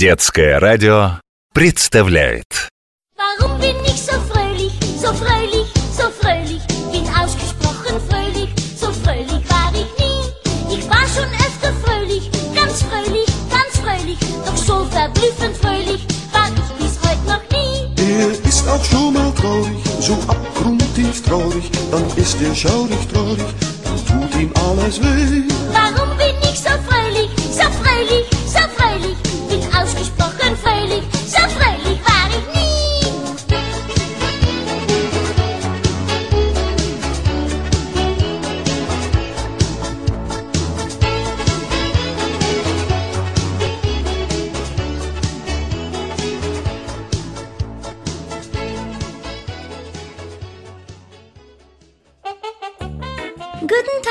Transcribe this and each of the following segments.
Детское радио представляет Warum bin ich so fröhlich, so fröhlich, so fröhlich? Bin ausgesprochen fröhlich, so fröhlich war ich nie. Ich war schon öfter fröhlich, ganz fröhlich, ganz fröhlich. Doch so verblüffend fröhlich war ich bis heute noch nie. Er ist auch schon mal traurig, so abgrundtief traurig, dann ist er schaurig traurig, dann tut ihm alles weh. Warum bin ich so fröhlich, so fröhlich, so fröhlich? Bin ausgesprochen fröhlich, so fröhlich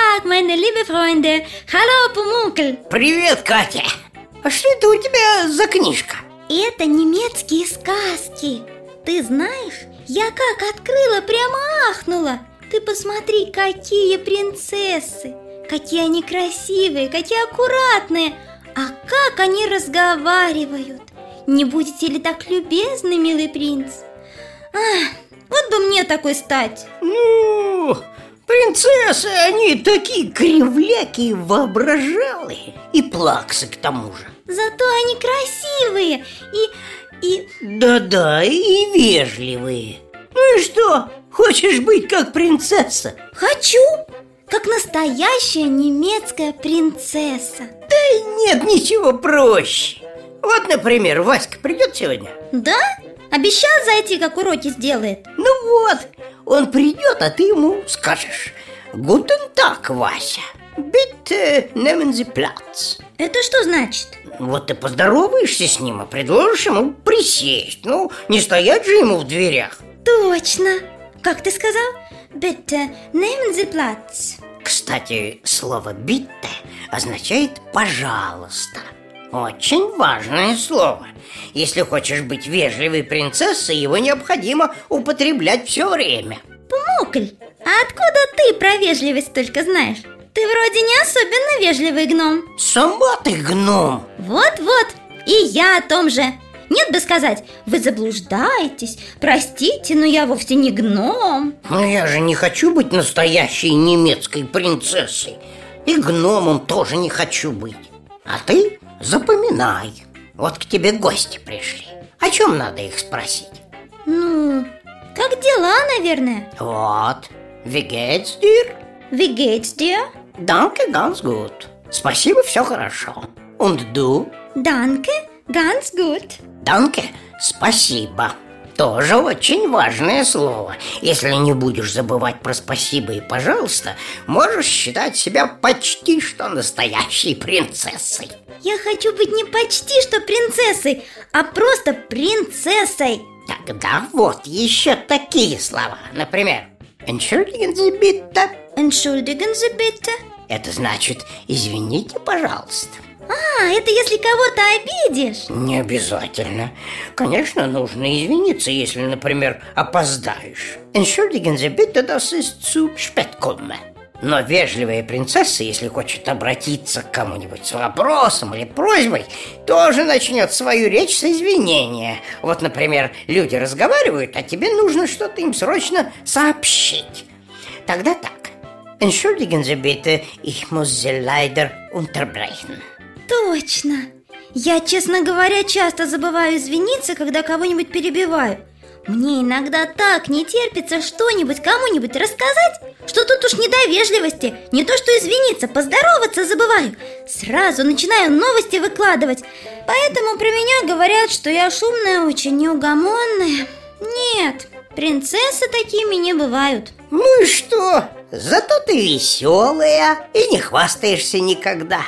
Tag, meine liebe Freunde. Hallo, Пумункль. Привет, Катя! А что это у тебя за книжка? Это немецкие сказки. Ты знаешь, я как открыла, прямо ахнула. Ты посмотри, какие принцессы. Какие они красивые, какие аккуратные. А как они разговаривают. Не будете ли так любезны, милый принц? Ах, вот бы мне такой стать. Ну, принцессы, они такие кривляки и воображалые И плаксы к тому же Зато они красивые и... и... Да-да, и вежливые Ну и что, хочешь быть как принцесса? Хочу, как настоящая немецкая принцесса. Да нет ничего проще Вот, например, Васька придет сегодня Да? Обещал зайти, как уроки сделает. Ну вот, он придет, а ты ему скажешь Гутен так, Вася Bitte nehmen Sie Platz Это что значит? Вот ты поздороваешься с ним, а предложишь ему присесть Ну, не стоять же ему в дверях Точно. Как ты сказал? Bitte nehmen Sie Platz. Кстати, слово «bitte» означает «пожалуйста» Очень важное слово Если хочешь быть вежливой принцессой, его необходимо употреблять все время Пумукль, а откуда ты про вежливость только знаешь? Ты вроде не особенно вежливый гном. Сама ты гном Вот-вот, и я о том же. Нет бы сказать, вы заблуждаетесь, простите, но я вовсе не гном. Но я же не хочу быть настоящей немецкой принцессой И гномом тоже не хочу быть А ты запоминай Вот к тебе гости пришли О чем надо их спросить? Ну, как дела, наверное? Вот, wie geht's dir? Wie geht's dir? Danke, ganz gut Спасибо, все хорошо Und du? Danke, ganz gut. Данке, спасибо. Тоже очень важное слово. Если не будешь забывать про спасибо и пожалуйста, можешь считать себя почти что настоящей принцессой. Я хочу быть не почти что принцессой, а просто принцессой. Тогда вот еще такие слова. Например, Entschuldigen Sie bitte. Entschuldigen Sie bitte. Это значит «извините, пожалуйста». А, это если кого-то обидишь. Не обязательно. Конечно, нужно извиниться, если, например, опоздаешь. Entschuldigen Sie bitte, das ist zu spät. Но вежливая принцесса, если хочет обратиться к кому-нибудь с вопросом или просьбой, тоже начнет свою речь с извинения. Вот, например, люди разговаривают, а тебе нужно что-то им срочно сообщить. Тогда так. Entschuldigen Sie bitte, ich muss Sie leider unterbrechen. Точно. Я, честно говоря, часто забываю извиниться, когда кого-нибудь перебиваю. Мне иногда так не терпится что-нибудь кому-нибудь рассказать, что тут уж не до вежливости, не то что извиниться, поздороваться забываю. Сразу начинаю новости выкладывать. Поэтому про меня говорят, что я шумная, очень неугомонная. Нет, принцессы такими не бывают. Ну и что? Зато ты веселая и не хвастаешься никогда.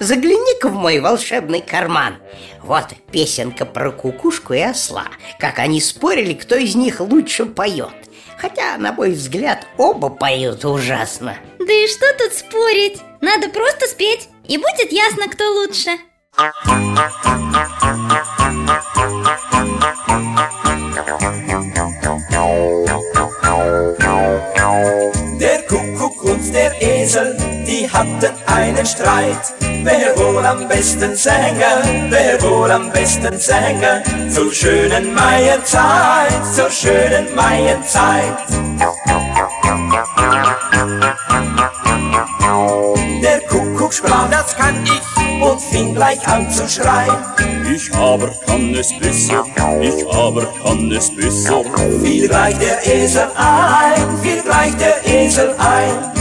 Загляни-ка в мой волшебный карман. Вот песенка про кукушку и осла. Как они спорили, кто из них лучше поет. Хотя, на мой взгляд, оба поют ужасно. Да и что тут спорить? Надо просто спеть, и будет ясно, кто лучше. Esel, die hatten einen Streit. Wer wohl am besten sänge, wer wohl am besten sänge, zur schönen Maienzeit, zur schönen Maienzeit. Der Kuckuck sprach, das kann ich, und fing gleich an zu schreien. Ich aber kann es besser, ich aber kann es besser. Fiel gleich der Esel ein, fiel gleich der Esel ein.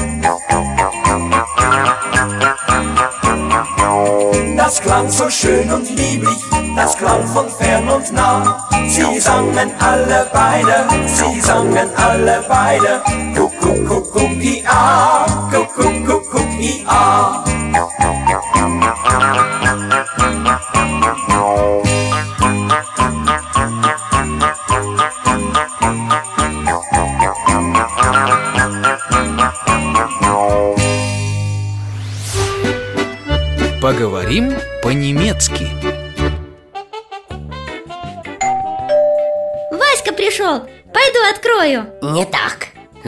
Das klang so schön und lieblich, das klang von fern und nah. Sie sangen alle beide, sie sangen alle beide. Kuckuck, kuckuck, i a, kuckuck, kuckuck, i a.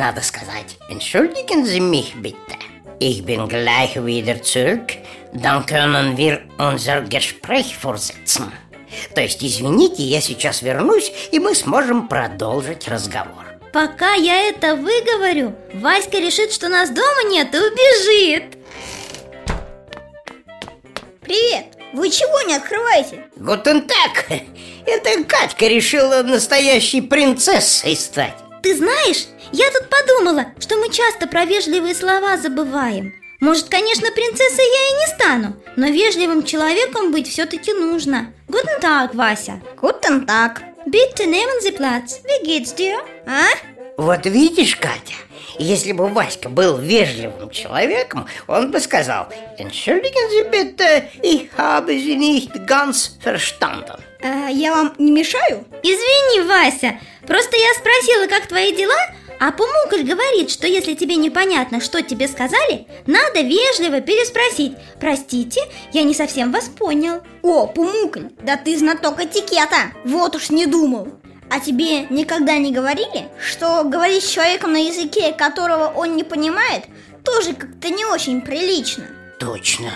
надо сказать. Entschuldigen Sie mich bitte. Ich bin gleich wieder zurück. Dann können wir unser Gespräch fortsetzen. То есть, извините, я сейчас вернусь, и мы сможем продолжить разговор. Пока я это выговорю, Васька решит, что нас дома нет и убежит Привет! Вы чего не открываете? Гутен так, это Катька решила настоящей принцессой стать. Ты знаешь, я тут подумала, что мы часто про вежливые слова забываем Может, конечно, принцессой я и не стану Но вежливым человеком быть все-таки нужно Guten Tag, Вася Гутен так. Bitte nehmen Sie Platz Wie geht's dir? А? Вот видишь, Катя, если бы Васька был вежливым человеком, он бы сказал «Entschuldigen Sie bitte, ich habe Sie nicht ganz verstanden». А, я вам не мешаю? Извини, Вася Просто я спросила, как твои дела А Пумукль говорит, что если тебе непонятно, что тебе сказали Надо вежливо переспросить Простите, я не совсем вас понял О, Пумукль, да ты знаток этикета Вот уж не думал А тебе никогда не говорили, что говорить с человеком на языке, которого он не понимает, тоже как-то не очень прилично? Точно.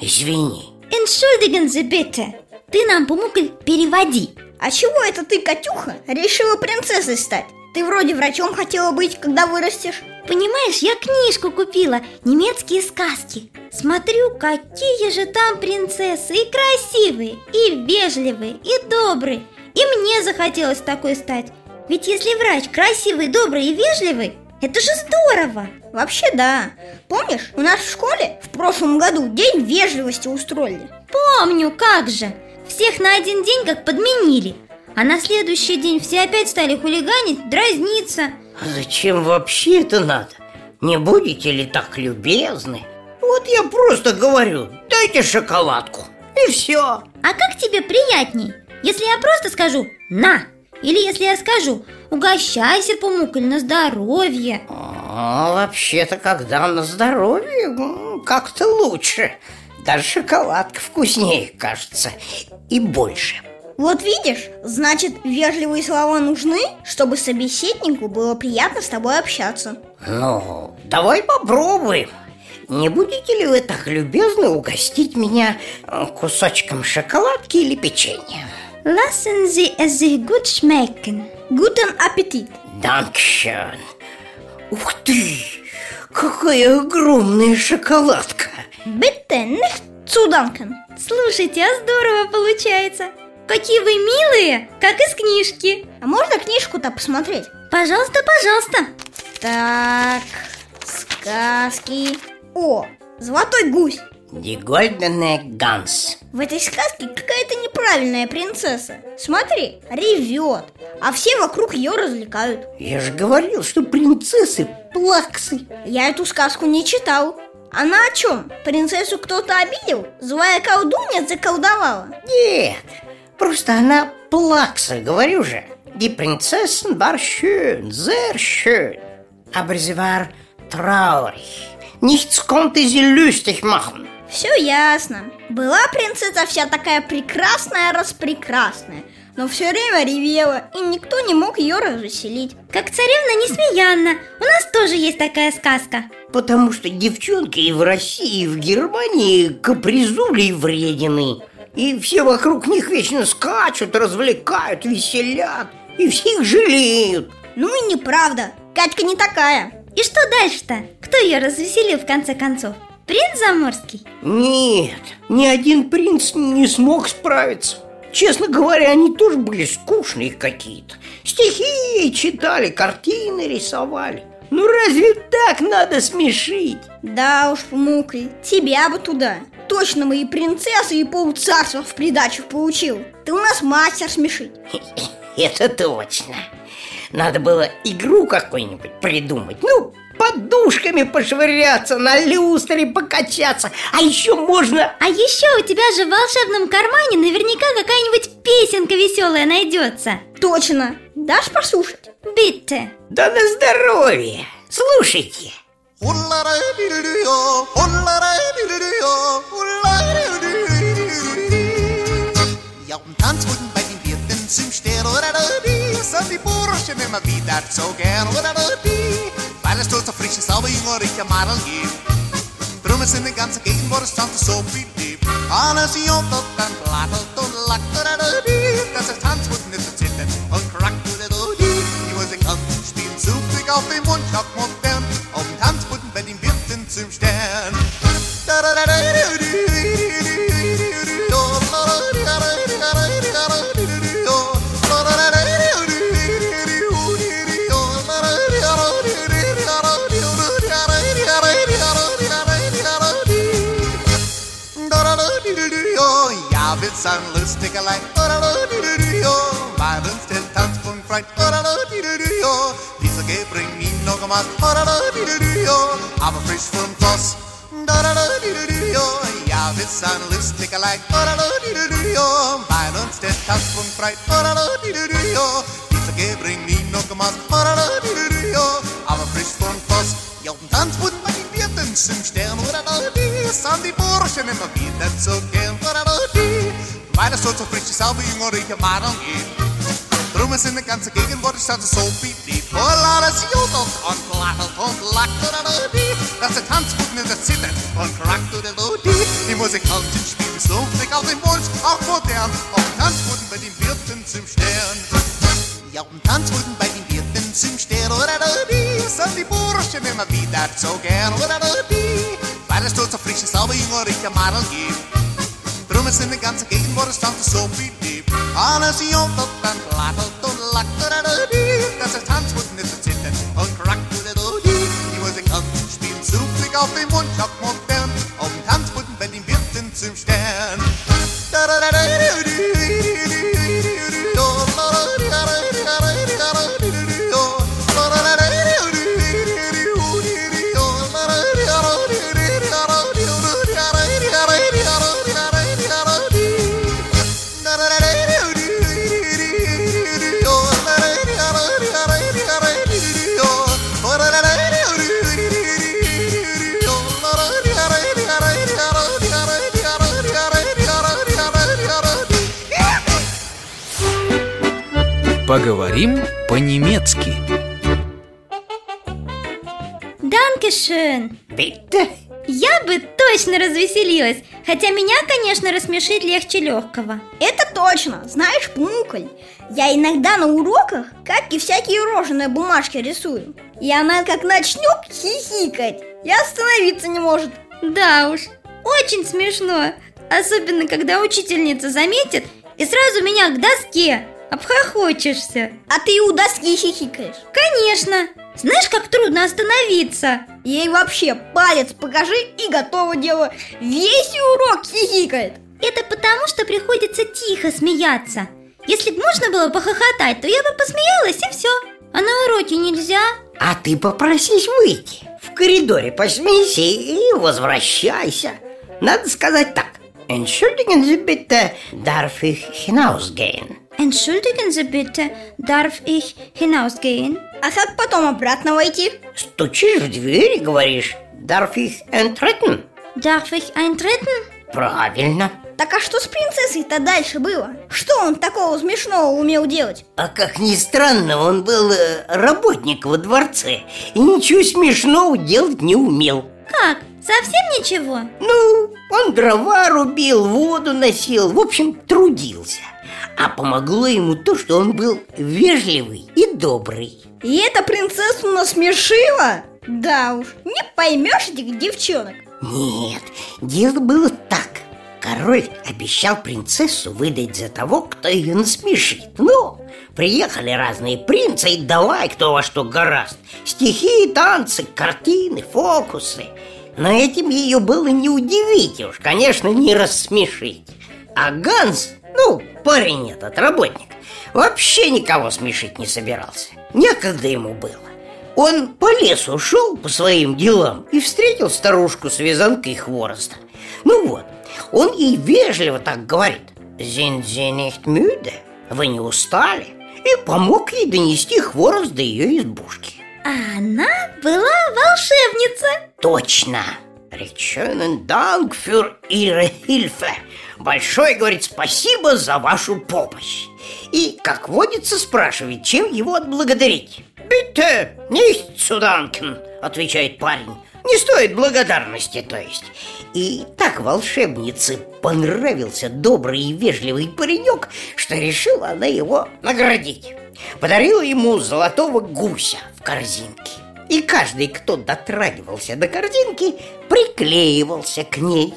Извини. Entschuldigen Sie bitte Ты нам, Пумукль, переводи А чего это ты, Катюха, решила принцессой стать? Ты вроде врачом хотела быть, когда вырастешь. Понимаешь, я книжку купила Немецкие сказки. Смотрю, какие же там принцессы И красивые, и вежливые, и добрые. И мне захотелось такой стать. Ведь если врач красивый, добрый и вежливый Это же здорово. Вообще да. Помнишь, у нас в школе в прошлом году день вежливости устроили? Помню, как же. Всех на один день как подменили А на следующий день все опять стали хулиганить, дразниться А зачем вообще это надо? Не будете ли так любезны? Вот я просто говорю, дайте шоколадку. И все. А как тебе приятней? Если я просто скажу «на» Или если я скажу «угощайся, Пумукль, на здоровье» А, вообще-то, когда на здоровье, как-то лучше. Даже шоколадка вкуснее, кажется, и больше. Вот видишь, значит, вежливые слова нужны, чтобы собеседнику было приятно с тобой общаться Ну, давай попробуем. Не будете ли вы так любезны угостить меня э, кусочком шоколадки или печенья? Lassen Sie es sich gut schmecken Гутен аппетит Данкшön. Ух ты! Какая огромная шоколадка! Bitte nicht zu danken Слушайте, а здорово получается Какие вы милые, как из книжки А можно книжку-то посмотреть? Пожалуйста, пожалуйста Так, сказки О, золотой гусь Die goldene Gans. В этой сказке какая-то неправильная принцесса Смотри, ревет А все вокруг ее развлекают Я же говорил, что принцессы плаксы. Я эту сказку не читал Она о чем? Принцессу кто-то обидел? Злая колдунья заколдовала? Нет, просто она плакса, говорю же. Die Prinzessin war schön, sehr schön. Aber sie war traurig. Nichts konnte sie lustig machen. Все ясно Была принцесса вся такая прекрасная, распрекрасная но все время ревела, и никто не мог ее развеселить. Как царевна Несмеянна. У нас тоже есть такая сказка. Потому что девчонки и в России, и в Германии капризули и вредины. И все вокруг них вечно скачут, развлекают, веселят. И всех жалеют. Ну и неправда, Катька не такая. И что дальше-то? Кто ее развеселил в конце концов? Принц Заморский? Нет, ни один принц не смог справиться. Честно говоря, они тоже были скучные какие-то. Стихи ей читали, картины рисовали. Ну разве так надо смешить? Да уж, Мукри, тебя бы туда. Точно мои принцессы и полцарства в придачу получил. Ты у нас мастер смешить. Это точно. Надо было игру какую-нибудь придумать. Ну, подушками пошвыряться, на люстре покачаться. А еще можно... А еще у тебя же в волшебном кармане наверняка какая-нибудь песенка веселая найдется. Точно. Дашь послушать? Битте. Да на здоровье. Слушайте. Ja, Tanzboden bei den Wirten oder die sind die Burschen immer wieder so gern oder die, weil es dort so frisch ist, aber jünger ich am Madel gibt. Drum ist in der ganzen Gegend, wo das Tanzen so viel lebt. Alles jontelt und plattelt und lackt dass das Tanzboden nicht so zittert und krackt die. Die Musikanten spielen zufällig auf dem This a light, oh, do, do, do, do, yo. Violence till towns from fright, oh, da, do, do, do, do, yo. Lisa Gay bring me no commas, oh, da, do, do, do, yo. I'm a fresh from toss, da, da, do, do, do, yo. Yeah, this and loose nigga like, oh, da, do, do, do, do, yo. Violence till towns from fright, oh, da, do, do, do, do, yo. Lisa Gay bring me no commas, oh, da, do, do, do, yo. I'm a fresh from toss. Ja, und dann wird man in Wirtens im Stern, oder da, die Sandy Burschen immer wieder zu gehen, oder da, weil es dort so frisch ist, aber jünger ich am Adern geht. Drum ist in der ganzen Gegend, wo die Stadt so beliebt. Voll alles jodelt und plattelt und lackt oder die, dass der Tanzboden in der zittert und krackt oder die. Die Musikanten spielen sumpfig auf dem Wunsch, auch modern, auf dem Tanzboden bei den Wirten zum Stern. Ja, auf dem Tanzboden bei den Wirten zum Stern oder die, sind die Burschen immer wieder so gern oder die, weil es dort so frisch ist, aber jünger Rumors in de ganze Gegend worden standen zo beliebt. Alles jontelt en blattelt und lackte dass er Tanz muss nicht zitten und krackte die Musik an, spielt zufällig auf dem Mund, auf Mund. Поговорим по-немецки. Данкешön. Bitte? Я бы точно развеселилась, хотя меня, конечно, рассмешить легче легкого. Это точно, знаешь, Пунколь, я иногда на уроках Катьке всякие рожи на бумажке рисую. И она как начнет хихикать, и остановиться не может. Да уж, очень смешно, особенно когда учительница заметит и сразу меня к доске обхохочешься. А ты у доски хихикаешь. Конечно, знаешь, как трудно остановиться. Ей вообще палец покажи и готово дело. Весь урок хихикает. Это потому, что приходится тихо смеяться. Если бы можно было похохотать, то я бы посмеялась и все. А на уроке нельзя. А ты попросись выйти. В коридоре посмейся и возвращайся. Надо сказать так. Entschuldigen Sie bitte, darf ich hinausgehen? Entschuldigen Sie bitte, darf ich hinausgehen? А как потом обратно войти? Стучишь в дверь и говоришь, darf ich eintreten? Darf ich eintreten? Правильно. Так а что с принцессой-то дальше было? Что он такого смешного умел делать? А как ни странно, он был э, работник во дворце И ничего смешного делать не умел Как? Совсем ничего? Ну, он дрова рубил, воду носил, в общем, трудился А помогло ему то, что он был вежливый и добрый. И эта принцессу насмешила? Да уж, не поймешь этих девчонок. Нет, дело было так. Король обещал принцессу выдать за того, кто ее насмешит. Ну, приехали разные принцы и давай кто во что гораст. Стихи, танцы, картины, фокусы. Но этим ее было не удивить, уж, конечно, не рассмешить. А Ганс, ну, парень этот, работник Вообще никого смешить не собирался Некогда ему было он по лесу шел по своим делам и встретил старушку с вязанкой хвороста. Ну вот, он ей вежливо так говорит «Sind Sie nicht müde? Вы не устали?» И помог ей донести хворост до ее избушки А она была волшебница Точно! Реченен Dank für Ihre Hilfe Большое, говорит, спасибо за вашу помощь. И, как водится, спрашивает, чем его отблагодарить. «Bitte, nicht zu danken», отвечает парень. Не стоит благодарности, то есть. И так волшебнице понравился добрый и вежливый паренек Что решила она его наградить. Подарила ему золотого гуся в корзинке. И каждый, кто дотрагивался до корзинки, приклеивался к ней.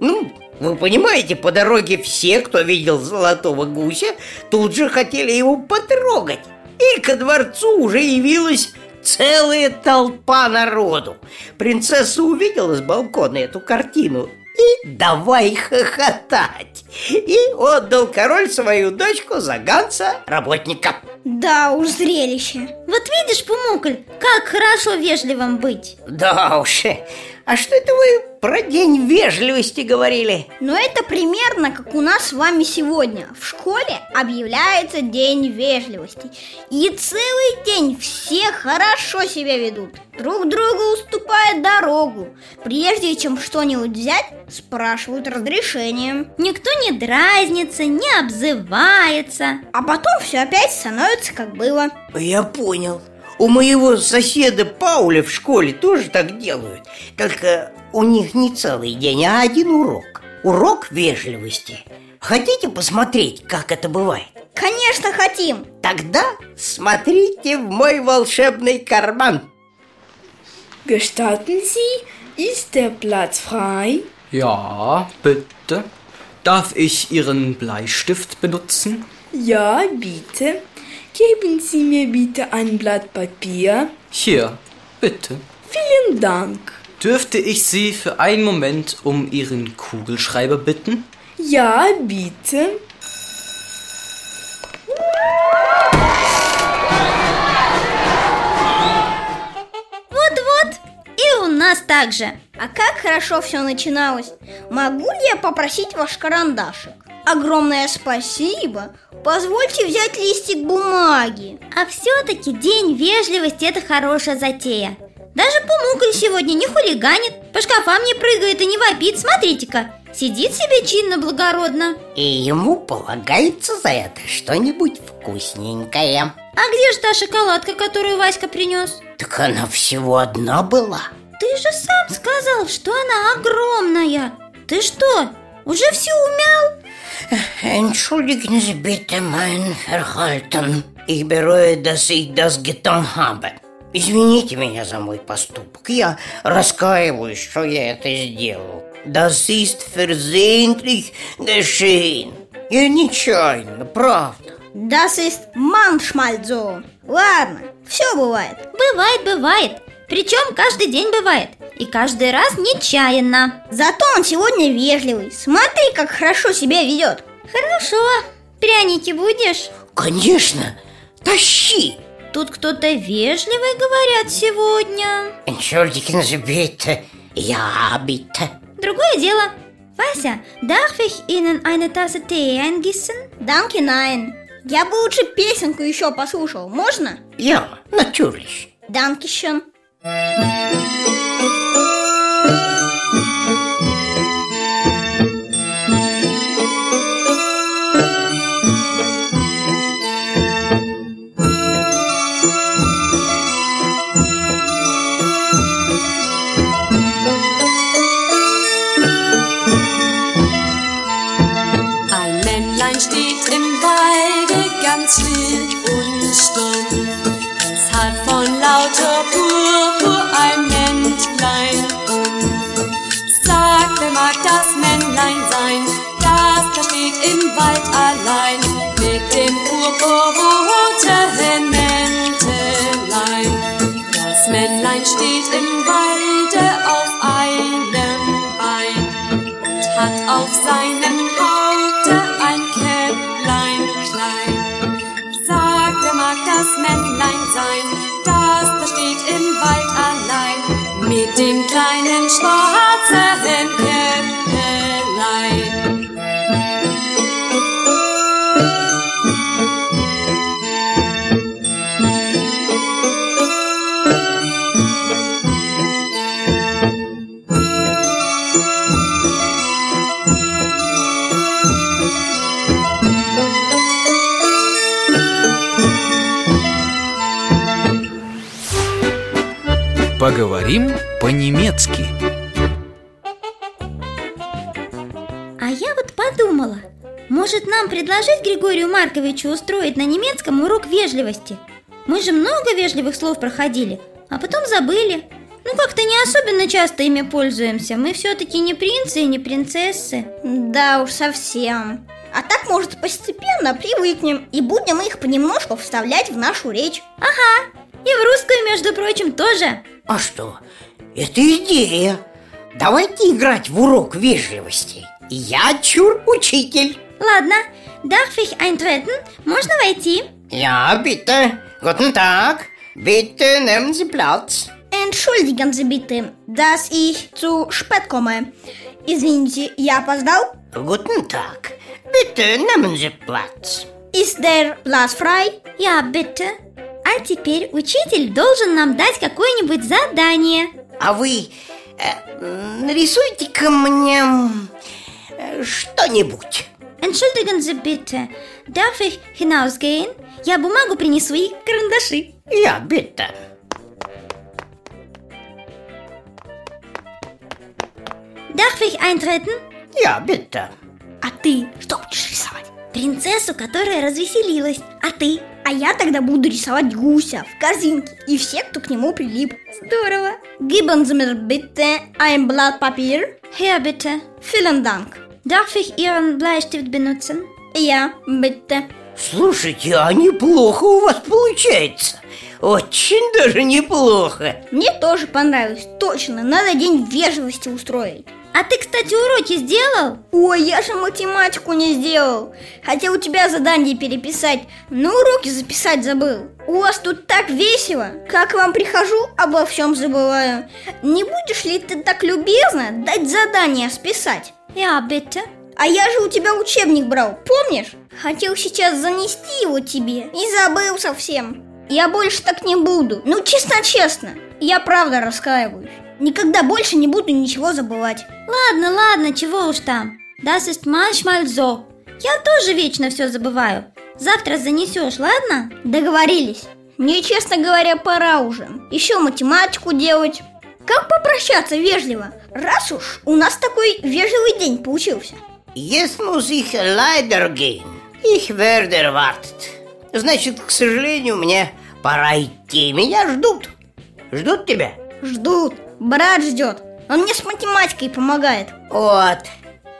Ну, вы понимаете, по дороге все, кто видел золотого гуся, тут же хотели его потрогать И ко дворцу уже явилась целая толпа народу. Принцесса увидела с балкона эту картину и давай хохотать. И отдал король свою дочку за Ганса работника. Да уж, зрелище. Вот видишь, Пумукль, как хорошо вежливым быть. Да уж, а что это вы про день вежливости говорили? Но это примерно как у нас с вами сегодня. В школе объявляется день вежливости. И целый день все хорошо себя ведут. Друг другу уступают дорогу. Прежде чем что-нибудь взять, спрашивают разрешение. Никто не дразнится, не обзывается. А потом все опять становится как было Я понял у моего соседа Пауля в школе тоже так делают Только у них не целый день, а один урок Урок вежливости Хотите посмотреть, как это бывает? Конечно хотим Тогда смотрите в мой волшебный карман Gestatten Sie, ist der Platz frei? Ja, bitte. Darf ich Ihren Bleistift benutzen? Ja, bitte. Geben Sie mir bitte ein Blatt Papier. Hier, bitte. Vielen Dank. Dürfte ich Sie für einen Moment um Ihren Kugelschreiber bitten? Ja, bitte. Вот-вот, и у нас так же А как хорошо все начиналось Могу ли я попросить ваш карандашик? Огромное спасибо Позвольте взять листик бумаги. А все-таки день вежливости – это хорошая затея. Даже Пумукль сегодня не хулиганит По шкафам не прыгает и не вопит. Смотрите-ка, сидит себе чинно благородно. И ему полагается за это что-нибудь вкусненькое. А где же та шоколадка, которую Васька принес? Так она всего одна была. Ты же сам сказал, что она огромная. Ты что, уже все умял? Entschuldigen Sie bitte mein Verhalten. Ich bereue, dass ich das getan habe. Извините меня за мой поступок. Я раскаиваюсь, что я это сделал. Das ist versehentlich geschehen. Я нечаянно, правда. Das ist manchmal so Ладно, все бывает Бывает, бывает Причем каждый день бывает И каждый раз нечаянно Зато он сегодня вежливый Смотри, как хорошо себя ведет Хорошо Пряники будешь? Конечно, тащи Тут кто-то вежливый, говорят, сегодня Entschuldigen Sie bitte. Ja, bitte. Другое дело Вася, darf ich Ihnen eine Tasse Tee eingießen? Данки Найн Я бы лучше песенку еще послушал, можно? Ja, natürlich. Данкишен Música im Walde auf einem Bein und hat auf seinem Haute ein Käpplein klein. Sag, wer mag das Männlein sein, das da steht im Wald allein mit dem kleinen schwarzen Поговорим по-немецки. А я вот подумала, может нам предложить Григорию Марковичу устроить на немецком урок вежливости? Мы же много вежливых слов проходили, а потом забыли. Ну как-то не особенно часто ими пользуемся. Мы все-таки не принцы и не принцессы. Да уж совсем. А так, может, постепенно привыкнем и будем их понемножку вставлять в нашу речь. Ага, и в русскую, между прочим, тоже. А что? Это идея. Давайте играть в урок вежливости. Я чур учитель. Ладно, darf ich eintreten? Можно войти? Ja, bitte. Guten Tag. Bitte nehmen Sie Platz. Entschuldigen Sie bitte, dass ich zu spät komme. Извините, я опоздал? Guten Tag. Bitte nehmen Sie Platz. Ist der Platz frei? Ja, bitte. А теперь учитель должен нам дать какое-нибудь задание. А вы э, нарисуйте-ка мне э, что-нибудь. Entschuldigen Sie bitte, darf ich hinausgehen? Я бумагу принесу и карандаши. Ja, bitte. Darf ich eintreten? Ja, bitte. А ты что будешь рисовать? Принцессу, которая развеселилась. А ты? А я тогда буду рисовать гуся в корзинке и все, кто к нему прилип. Здорово. Geben Sie mir bitte ein Blatt Papier. Hier bitte. Vielen Dank. Darf ich Ihren Bleistift benutzen? Ja, bitte. Слушайте, а неплохо у вас получается. Очень даже неплохо. Мне тоже понравилось. Точно, надо день вежливости устроить. А ты, кстати, уроки сделал? Ой, я же математику не сделал. Хотел у тебя задание переписать, но уроки записать забыл. У вас тут так весело. Как вам прихожу, обо всем забываю. Не будешь ли ты так любезно дать задание списать? Ja, bitte. А я же у тебя учебник брал, помнишь? Хотел сейчас занести его тебе и забыл совсем. Я больше так не буду. Ну, честно-честно. Я правда раскаиваюсь. Никогда больше не буду ничего забывать. Ладно, ладно, чего уж там. Das ist manchmal so. Я тоже вечно все забываю. Завтра занесешь, ладно? Договорились. Мне, честно говоря, пора уже. Еще математику делать. Как попрощаться вежливо? Раз уж у нас такой вежливый день получился. Jetzt muss ich leider gehen. Ich werde erwartet. Значит, к сожалению, мне пора идти. Меня ждут. Ждут тебя? Ждут. Брат ждет. Он мне с математикой помогает. Вот.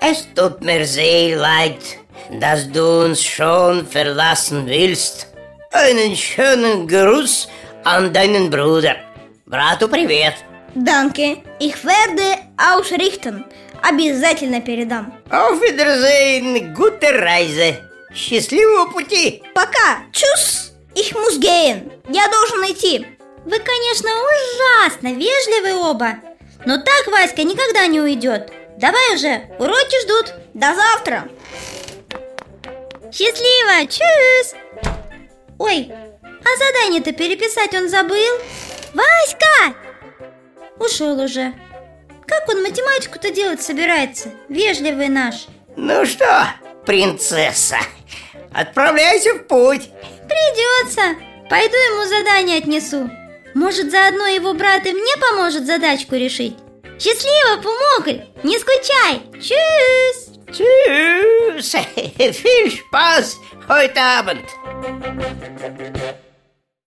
Es tut mir sehr leid, dass du uns schon verlassen willst. Einen schönen Gruß an deinen Bruder. Брату привет. Данке. Ich werde ausrichten. Обязательно передам. Auf Wiedersehen, gute Reise. Счастливого пути. Пока. Чус. Ich muss gehen. Я должен идти. Вы, конечно, ужасно вежливы оба. Но так Васька никогда не уйдет. Давай уже, уроки ждут. До завтра. Счастливо, чус! Ой, а задание-то переписать он забыл. Васька! Ушел уже. Как он математику-то делать собирается? Вежливый наш. Ну что, принцесса, отправляйся в путь. Придется. Пойду ему задание отнесу. Может, заодно его брат и мне поможет задачку решить? Счастливо, Пумокль! Не скучай! Tschüss! Tschüss! Viel Spaß heute!